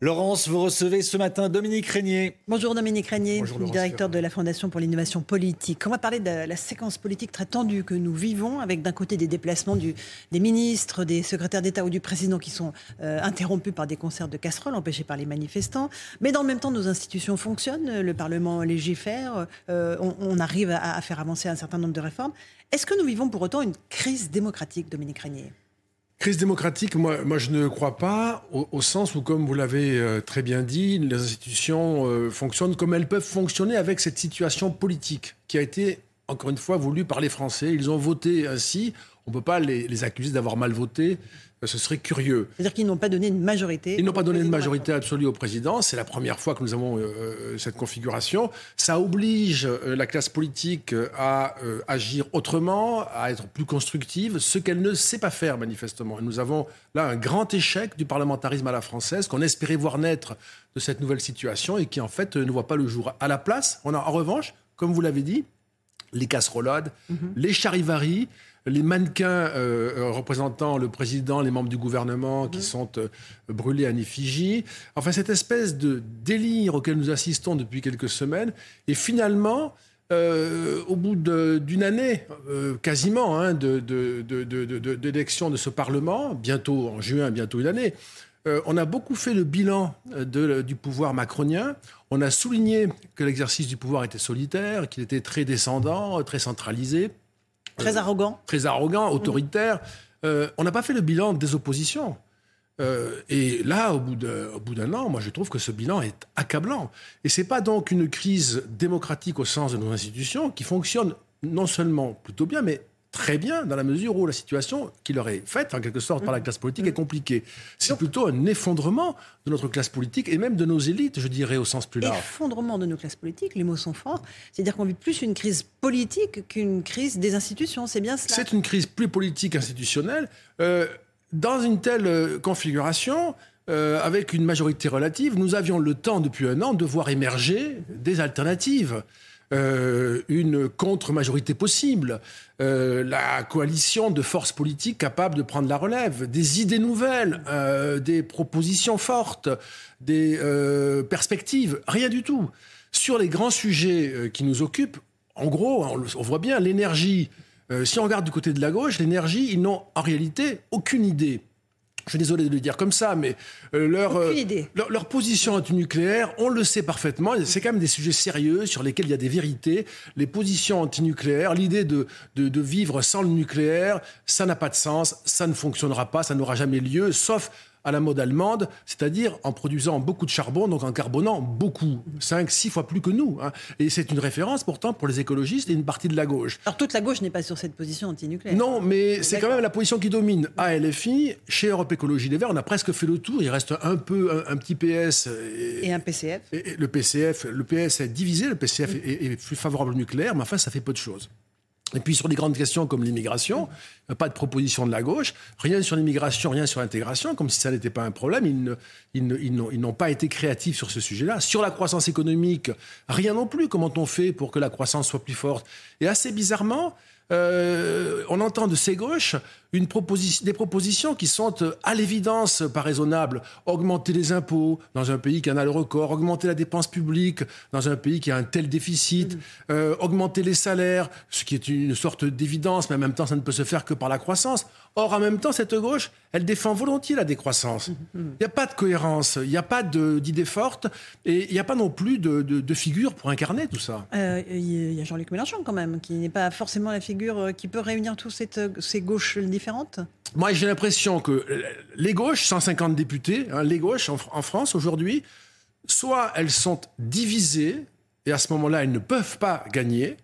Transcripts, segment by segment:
Laurence, vous recevez ce matin Dominique Régnier. Bonjour Dominique Régnier, Bonjour, Laurence directeur de la Fondation pour l'innovation politique. On va parler de la séquence politique très tendue que nous vivons, avec d'un côté des déplacements du- des ministres, des secrétaires d'État ou du président qui sont euh, interrompus par des concerts de casseroles empêchés par les manifestants. Mais dans le même temps, nos institutions fonctionnent, le Parlement légifère, euh, on, on arrive à, à faire avancer un certain nombre de réformes. Est-ce que nous vivons pour autant une crise démocratique, Dominique Régnier? Crise démocratique, moi, je ne crois pas, au, au sens où, comme vous l'avez euh, très bien dit, les institutions euh, fonctionnent comme elles peuvent fonctionner avec cette situation politique qui a été, encore une fois, voulue par les Français. Ils ont voté ainsi. On ne peut pas les, les accuser d'avoir mal voté. Euh, Ce serait curieux. C'est-à-dire qu'ils n'ont pas donné une majorité. Ils n'ont pas donné une majorité absolue au président. C'est la première fois que nous avons euh, euh, cette configuration. Ça oblige euh, la classe politique à euh, agir autrement, à être plus constructive, ce qu'elle ne sait pas faire manifestement. Et nous avons là un grand échec du parlementarisme à la française qu'on espérait voir naître de cette nouvelle situation et qui en fait ne voit pas le jour. À la place, on a en revanche, comme vous l'avez dit, les casserolades, les charivaris, les mannequins euh, euh, représentant le président, les membres du gouvernement qui sont euh, brûlés en effigie. Enfin, cette espèce de délire auquel nous assistons depuis quelques semaines. Et finalement, euh, au bout d'une année, quasiment, hein, de- de- de- d'élection ce Parlement, bientôt en juin, bientôt une année, on a beaucoup fait le bilan de- du pouvoir macronien. On a souligné que l'exercice du pouvoir était solitaire, qu'il était très descendant, très centralisé, Très arrogant. très arrogant, autoritaire. Euh, on n'a pas fait le bilan des oppositions. Euh, et là, au bout de- au bout d'un an, moi, je trouve que ce bilan est accablant. Et c'est pas donc une crise démocratique au sens de nos institutions qui fonctionne non seulement plutôt bien, mais très bien dans la mesure où la situation qui leur est faite, en quelque sorte, par la classe politique est compliquée. C'est plutôt un effondrement de notre classe politique et même de nos élites, je dirais, au sens plus large. effondrement de nos classes politiques, les mots sont forts. C'est-à-dire qu'on vit plus une crise politique qu'une crise des institutions. C'est bien cela. C'est une crise plus politique institutionnelle. Euh, dans une telle euh, configuration, euh, avec une majorité relative, nous avions le temps depuis un an de voir émerger des alternatives. Euh, une contre-majorité possible, euh, la coalition de forces politiques capables de prendre la relève, des idées nouvelles, euh, des propositions fortes, des euh, perspectives, rien du tout. Sur les grands sujets euh, qui nous occupent, en gros, on, on voit bien l'énergie. euh, si on regarde du côté de la gauche, l'énergie, ils n'ont en réalité aucune idée. Je suis désolé de le dire comme ça, mais euh, leur, euh, leur, leur position antinucléaire, on le sait parfaitement, c'est quand même des sujets sérieux sur lesquels il y a des vérités. Les positions antinucléaires, l'idée de, de, de vivre sans le nucléaire, ça n'a pas de sens, ça ne fonctionnera pas, ça n'aura jamais lieu, sauf à la mode allemande, c'est-à-dire en produisant beaucoup de charbon, donc en carbonant beaucoup, 5, 6 fois plus que nous. hein. Et c'est une référence pourtant pour les écologistes et une partie de la gauche. Alors toute la gauche n'est pas sur cette position antinucléaire. Non, mais c'est quand même la position qui domine. À LFI, chez Europe Écologie Les Verts, on a presque fait le tour. Il reste un peu un, un petit PS. Et, Et un PCF. et- et le PCF, le PS est divisé, le PCF est, est plus favorable au nucléaire, mais enfin, ça fait peu de choses. Et puis sur des grandes questions comme l'immigration, euh, pas de proposition de la gauche, rien sur l'immigration, rien sur l'intégration, comme si ça n'était pas un problème. Ils ils n'ont pas été créatifs sur ce sujet-là. Sur la croissance économique, rien non plus. Comment on fait pour que la croissance soit plus forte? Et assez bizarrement, euh, on entend de ces gauches une proposition, des propositions qui sont euh, à l'évidence pas raisonnables. Augmenter les impôts dans un pays qui en a le record, augmenter la dépense publique dans un pays qui a un tel déficit, euh, augmenter les salaires, ce qui est une sorte d'évidence, mais en même temps, ça ne peut se faire que par la croissance. Or, en même temps, cette gauche, elle défend volontiers la décroissance. Il n'y a pas de cohérence, il n'y a pas d'idées fortes, et il n'y a pas non plus de, de, de figure pour incarner tout ça. Euh, Il y a Jean-Luc Mélenchon quand même, qui n'est pas forcément la figure euh, qui peut réunir toutes euh, ces gauches différentes. Moi, j'ai l'impression que les gauches, 150 députés, hein, les gauches en, en France aujourd'hui, soit elles sont divisées, et à ce moment-là, elles ne peuvent pas gagner,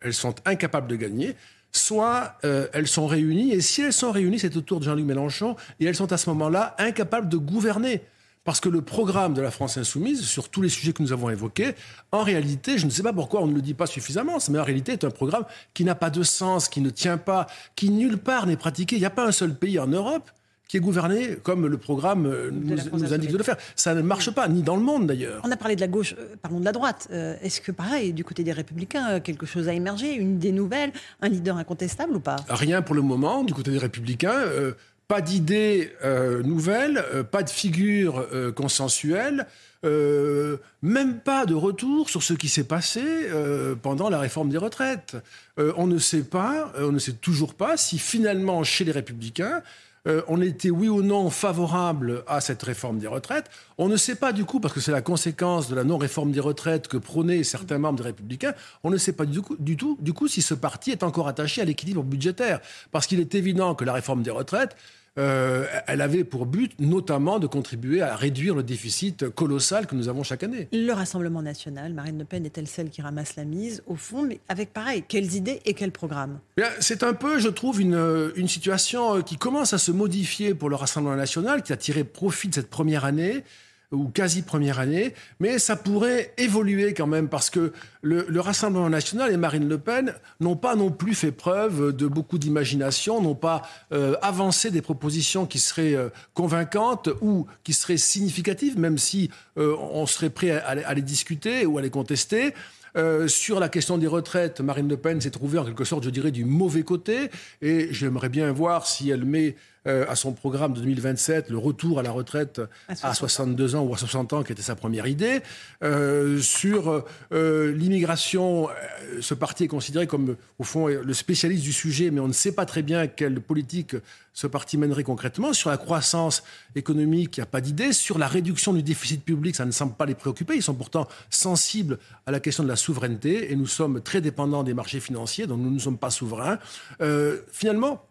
elles sont incapables de gagner, soit euh, elles sont réunies, et si elles sont réunies, c'est autour de Jean-Luc Mélenchon, et elles sont à ce moment-là incapables de gouverner. Parce que le programme de la France insoumise, sur tous les sujets que nous avons évoqués, en réalité, je ne sais pas pourquoi on ne le dit pas suffisamment, mais en réalité est un programme qui n'a pas de sens, qui ne tient pas, qui nulle part n'est pratiqué. Il n'y a pas un seul pays en Europe qui est gouverné comme le programme euh, nous, indique de le faire. Ça ne marche pas, ni dans le monde d'ailleurs. On a parlé de la gauche, euh, parlons de la droite. Euh, est-ce que pareil, du côté des républicains, quelque chose a émergé, une idée nouvelle, un leader incontestable ou pas? Rien pour le moment, du côté des républicains. pas d'idée nouvelle, pas de figure consensuelle. même pas de retour sur ce qui s'est passé pendant la réforme des retraites. on ne sait pas, on ne sait toujours pas si finalement chez les républicains, euh, on était oui ou non favorable à cette réforme des retraites. On ne sait pas du coup, parce que c'est la conséquence de la non-réforme des retraites que prônaient certains membres des Républicains, on ne sait pas du, du tout du coup si ce parti est encore attaché à l'équilibre budgétaire. Parce qu'il est évident que la réforme des retraites, euh, elle avait pour but notamment de contribuer à réduire le déficit colossal que nous avons chaque année. Le Rassemblement national, Marine Le Pen est-elle celle qui ramasse la mise au fond, mais avec pareil, quelles idées et quels programmes? C'est un peu, je trouve, une, une situation qui commence à se modifier pour le Rassemblement national, qui a tiré profit de cette première année ou quasi première année, mais ça pourrait évoluer quand même parce que le, Rassemblement national et Marine Le Pen n'ont pas non plus fait preuve de beaucoup d'imagination, n'ont pas euh, avancé des propositions qui seraient euh, convaincantes ou qui seraient significatives, même si euh, on serait prêt à, les discuter ou à les contester. sur la question des retraites, Marine Le Pen s'est trouvée en quelque sorte, je dirais, du mauvais côté. Et j'aimerais bien voir si elle met euh, à son programme de 2027 le retour à la retraite à, 62 ans ou à 60 ans, qui était sa première idée. Euh, sur euh, l'immigration, ce parti est considéré comme, au fond, le spécialiste du sujet, mais on ne sait pas très bien quelle politique ce parti mènerait concrètement. Sur la croissance économique, il n'y a pas d'idée. Sur la réduction du déficit public, ça ne semble pas les préoccuper. Ils sont pourtant sensibles à la question de la souveraineté et nous sommes très dépendants des marchés financiers, donc nous ne sommes pas souverains. finalement,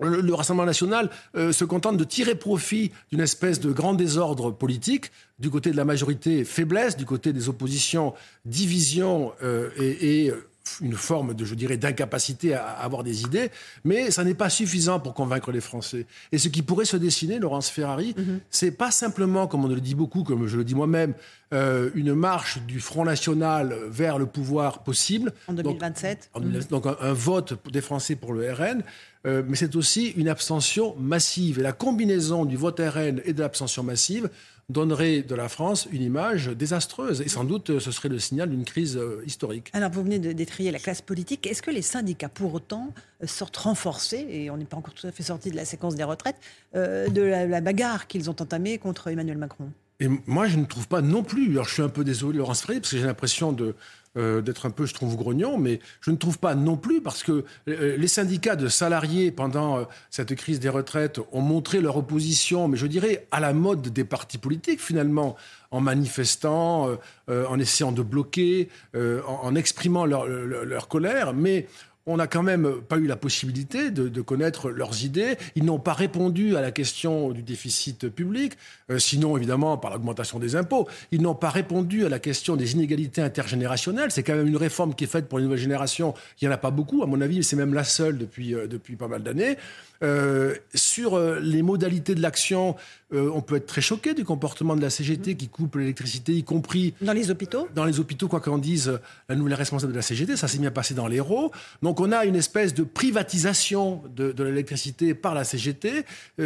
le, Rassemblement national euh, se contente de tirer profit d'une espèce de grand désordre politique, du côté de la majorité faiblesse, du côté des oppositions division euh, et, et, une forme de, je dirais, d'incapacité à avoir des idées, mais ça n'est pas suffisant pour convaincre les Français. Et ce qui pourrait se dessiner, Laurence Ferrari, mhm. c'est pas simplement, comme on le dit beaucoup, comme je le dis moi-même, euh, une marche du Front National vers le pouvoir possible. En 2027. Donc, mhm. un, vote des Français pour le RN. Euh, mais c'est aussi une abstention massive. Et la combinaison du vote RN et de l'abstention massive donnerait de la France une image désastreuse. Et sans doute, ce serait le signal d'une crise euh, historique. Alors, vous venez de détrier la classe politique. Est-ce que les syndicats, pour autant, euh, sortent renforcés, et on n'est pas encore tout à fait sorti de la séquence des retraites, euh, de la, bagarre qu'ils ont entamée contre Emmanuel Macron? Et moi, je ne trouve pas non plus. Alors, je suis un peu désolé, Laurence Ferry, parce que j'ai l'impression de, euh, d'être un peu, je trouve, grognon, mais je ne trouve pas non plus parce que euh, les syndicats de salariés pendant euh, cette crise des retraites ont montré leur opposition, mais je dirais à la mode des partis politiques finalement, en manifestant, en essayant de bloquer, en, exprimant leur, leur colère, mais on n'a quand même pas eu la possibilité de, connaître leurs idées. Ils n'ont pas répondu à la question du déficit public, euh, sinon évidemment par l'augmentation des impôts. Ils n'ont pas répondu à la question des inégalités intergénérationnelles. C'est quand même une réforme qui est faite pour les nouvelles générations. Il n'y en a pas beaucoup, à mon avis, c'est même la seule depuis, euh, depuis pas mal d'années. Euh, sur les modalités de l'action, on peut être très choqué du comportement de la CGT qui coupe l'électricité, y compris... Dans les hôpitaux? Dans les hôpitaux, quoi qu'en dise la nouvelle responsable de la CGT, ça s'est bien passé dans l'Hérault. Donc on a une espèce de privatisation de, de l'électricité par la CGT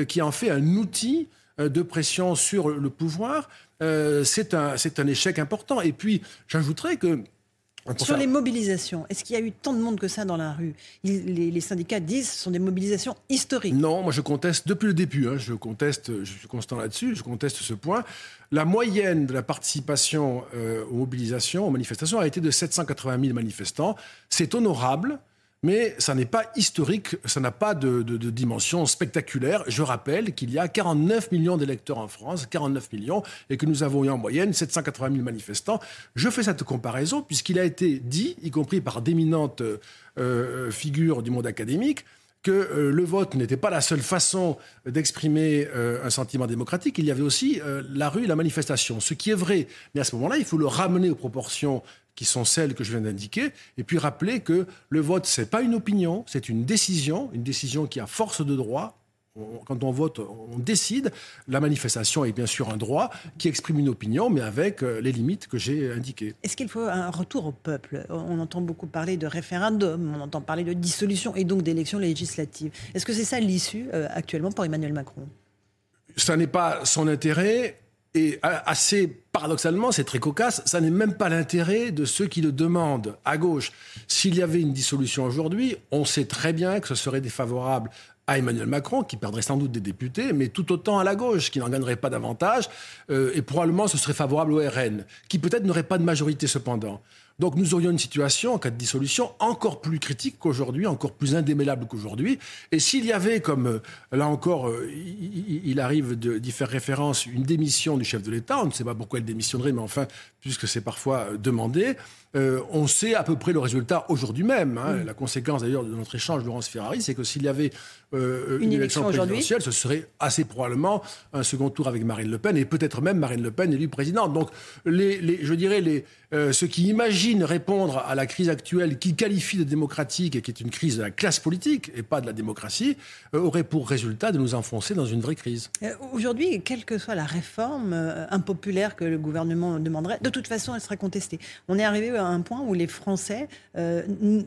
qui en fait un outil de pression sur le pouvoir. c'est un, un échec important. Et puis, j'ajouterais que sur les mobilisations, est-ce qu'il y a eu tant de monde que ça dans la rue? Les, syndicats disent que ce sont des mobilisations historiques. Non, moi je conteste depuis le début, hein, je conteste, je suis constant là-dessus, je conteste ce point. La moyenne de la participation euh, aux mobilisations, aux manifestations, a été de 780 000 manifestants. C'est honorable mais ça n'est pas historique, ça n'a pas de, dimension spectaculaire. Je rappelle qu'il y a 49 millions d'électeurs en France, 49 millions, et que nous avons eu en moyenne 780 000 manifestants. Je fais cette comparaison puisqu'il a été dit, y compris par d'éminentes euh, figures du monde académique, que euh, le vote n'était pas la seule façon d'exprimer euh, un sentiment démocratique, il y avait aussi euh, la rue, la manifestation. Ce qui est vrai, mais à ce moment-là, il faut le ramener aux proportions qui sont celles que je viens d'indiquer, et puis rappeler que le vote, c'est pas une opinion, c'est une décision, une décision qui a force de droit, quand on vote, on décide. La manifestation est bien sûr un droit qui exprime une opinion, mais avec euh, les limites que j'ai indiquées. Est-ce qu'il faut un retour au peuple? On entend beaucoup parler de référendum, on entend parler de dissolution et donc d'élections législatives. Est-ce que c'est ça l'issue euh, actuellement pour Emmanuel Macron? Ça n'est pas son intérêt. Et assez paradoxalement, c'est très cocasse, ça n'est même pas l'intérêt de ceux qui le demandent à gauche. S'il y avait une dissolution aujourd'hui, on sait très bien que ce serait défavorable à Emmanuel Macron, qui perdrait sans doute des députés, mais tout autant à la gauche, qui n'en gagnerait pas davantage, euh, et probablement ce serait favorable au RN, qui peut-être n'aurait pas de majorité cependant. Donc nous aurions une situation, en cas de dissolution, encore plus critique qu'aujourd'hui, encore plus indémêlable qu'aujourd'hui. Et s'il y avait, comme euh, là encore, euh, il, arrive d'y faire référence, une démission du chef de l'État, on ne sait pas pourquoi il démissionnerait, mais enfin, puisque c'est parfois demandé, euh, on sait à peu près le résultat aujourd'hui même. Hein. La conséquence d'ailleurs de notre échange, Laurence Ferrari, c'est que s'il y avait euh, une, élection, présidentielle, ce serait assez probablement un second tour avec Marine Le Pen et peut-être même Marine Le Pen élue présidente. Donc, les, je dirais, les, euh, ceux qui imaginent répondre à la crise actuelle, qui qualifient de démocratique et qui est une crise de la classe politique et pas de la démocratie, auraient pour résultat de nous enfoncer dans une vraie crise. Aujourd'hui, quelle que soit la réforme impopulaire que le gouvernement demanderait, de toute façon, elle serait contestée. On est arrivé un point où les Français euh,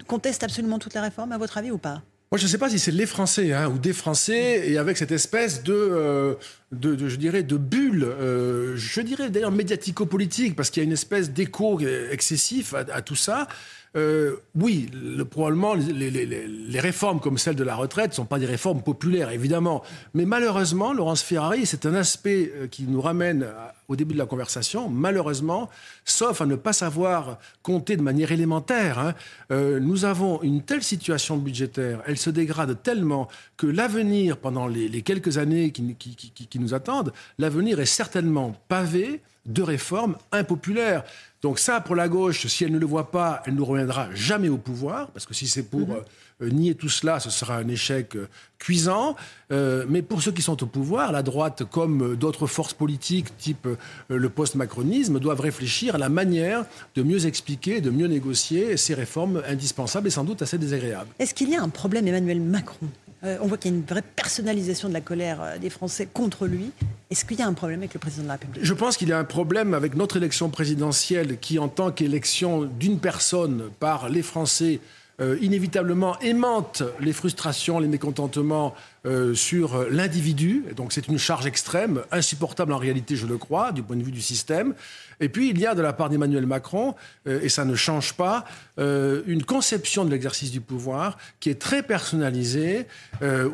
contestent absolument toutes les réformes, à votre avis, ou pas? Moi, je ne sais pas si c'est les Français hein, ou des Français, et avec cette espèce de, euh, de, je dirais, de bulle, euh, je dirais d'ailleurs médiatico-politique, parce qu'il y a une espèce d'écho excessif à, tout ça. Oui, le, probablement, les, réformes comme celle de la retraite ne sont pas des réformes populaires, évidemment. Mais malheureusement, Laurence Ferrari, c'est un aspect qui nous ramène au début de la conversation, malheureusement, sauf à ne pas savoir compter de manière élémentaire, hein, euh, nous avons une telle situation budgétaire, elle se dégrade tellement que l'avenir, pendant les, quelques années qui nous attendent, l'avenir est certainement pavé de réformes impopulaires. Donc ça, pour la gauche, si elle ne le voit pas, elle ne reviendra jamais au pouvoir, parce que si c'est pour... Mhm. Euh, euh, nier tout cela, ce sera un échec euh, cuisant. mais pour ceux qui sont au pouvoir, la droite, comme d'autres forces politiques, type le post-macronisme, doivent réfléchir à la manière de mieux expliquer, de mieux négocier ces réformes indispensables et sans doute assez désagréables. Est-ce qu'il y a un problème, Emmanuel Macron? On voit qu'il y a une vraie personnalisation de la colère des Français contre lui. Est-ce qu'il y a un problème avec le président de la République? Je pense qu'il y a un problème avec notre élection présidentielle qui, en tant qu'élection d'une personne par les Français, euh, inévitablement aimante les frustrations, les mécontentements euh, sur l'individu. Donc c'est une charge extrême, insupportable en réalité, je le crois, du point de vue du système. Et puis il y a de la part d'Emmanuel Macron, euh, et ça ne change pas, euh, une conception de l'exercice du pouvoir qui est très personnalisée,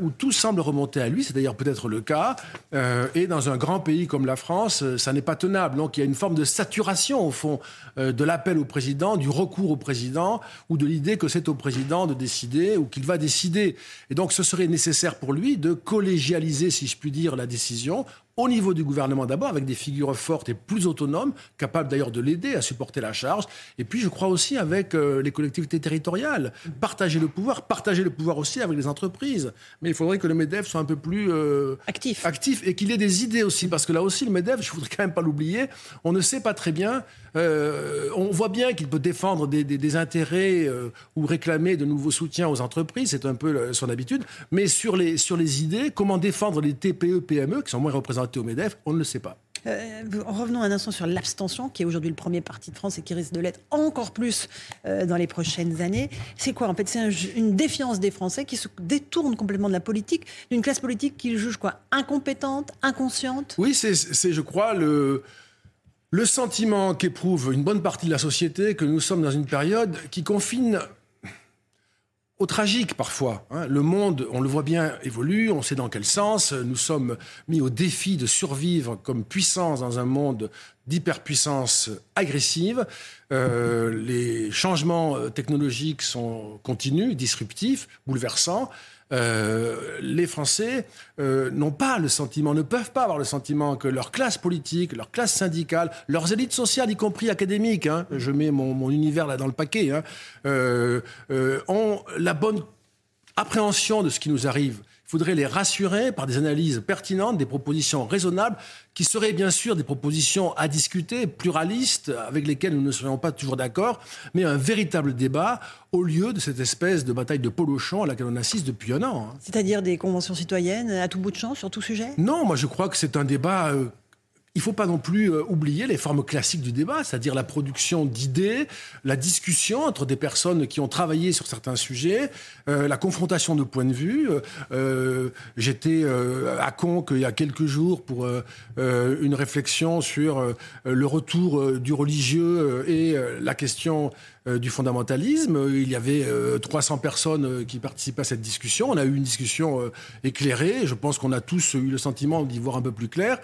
où tout semble remonter à lui, c'est d'ailleurs peut-être le cas, et dans un grand pays comme la France, ça n'est pas tenable. Donc il y a une forme de saturation, au fond, de l'appel au président, du recours au président, ou de l'idée que c'est au président de décider, ou qu'il va décider. Et donc ce serait nécessaire pour lui de collégialiser, si je puis dire, la décision au niveau du gouvernement d'abord, avec des figures fortes et plus autonomes, capables d'ailleurs de l'aider à supporter la charge. Et puis, je crois aussi avec euh, les collectivités territoriales, partager le pouvoir, partager le pouvoir aussi avec les entreprises. Mais il faudrait que le MEDEF soit un peu plus euh, actif. actif et qu'il ait des idées aussi, parce que là aussi, le MEDEF, je voudrais quand même pas l'oublier, on ne sait pas très bien. Euh, on voit bien qu'il peut défendre des, des, intérêts ou réclamer de nouveaux soutiens aux entreprises, c'est un peu son habitude. Mais sur les, sur les idées, comment défendre les TPE, PME, qui sont moins au MEDEF On ne le sait pas. Euh, revenons un instant sur l'abstention, qui est aujourd'hui le premier parti de France et qui risque de l'être encore plus euh, dans les prochaines années. C'est quoi En fait, c'est une défiance des Français qui se détournent complètement de la politique, d'une classe politique qu'ils jugent quoi Incompétente, inconsciente? Oui, c'est, je crois, le, le sentiment qu'éprouve une bonne partie de la société que nous sommes dans une période qui confine au tragique parfois. Hein. Le monde, on le voit bien, évolue, on sait dans quel sens. Nous sommes mis au défi de survivre comme puissance dans un monde d'hyperpuissance agressive. Euh, les changements technologiques sont continus, disruptifs, bouleversants. Euh, les Français euh, n'ont pas le sentiment, ne peuvent pas avoir le sentiment que leur classe politique, leur classe syndicale, leurs élites sociales, y compris académiques, hein, je mets mon, univers là dans le paquet, hein, euh, ont la bonne appréhension de ce qui nous arrive. Il faudrait les rassurer par des analyses pertinentes, des propositions raisonnables, qui seraient bien sûr des propositions à discuter, pluralistes, avec lesquelles nous ne serions pas toujours d'accord, mais un véritable débat au lieu de cette espèce de bataille de polochon à laquelle on assiste depuis un an. Hein. C'est-à-dire des conventions citoyennes à tout bout de champ sur tout sujet? Non, moi je crois que c'est un débat euh, il ne faut pas non plus euh, oublier les formes classiques du débat, c'est-à-dire la production d'idées, la discussion entre des personnes qui ont travaillé sur certains sujets, euh, la confrontation de points de vue. Euh, j'étais à Conques il y a quelques jours pour une réflexion sur le retour du religieux et la question du fondamentalisme. Il y avait 300 euh, personnes qui participaient à cette discussion. On a eu une discussion éclairée. Je pense qu'on a tous eu le sentiment d'y voir un peu plus clair.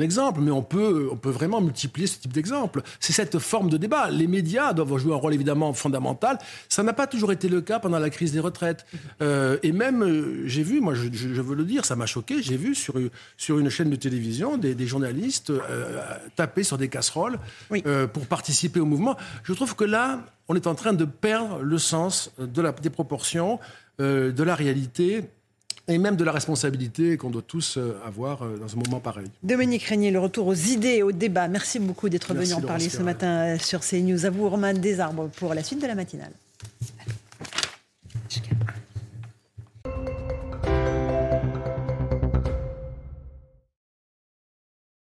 Un exemple, mais on peut, on peut vraiment multiplier ce type d'exemple. C'est cette forme de débat. Les médias doivent jouer un rôle évidemment fondamental. Ça n'a pas toujours été le cas pendant la crise des retraites. et même, j'ai vu, moi je, veux le dire, ça m'a choqué, j'ai vu sur, sur une chaîne de télévision des, journalistes taper sur des casseroles pour participer au mouvement. Je trouve que là, on est en train de perdre le sens de la, des proportions, euh, de la réalité et même de la responsabilité qu'on doit tous euh, avoir euh, dans un moment pareil. Dominique Régnier, le retour aux idées et au débat. Merci beaucoup d'être venu en parler ce matin euh, sur CNews. À vous, Romain Desarbres, pour la suite de la matinale.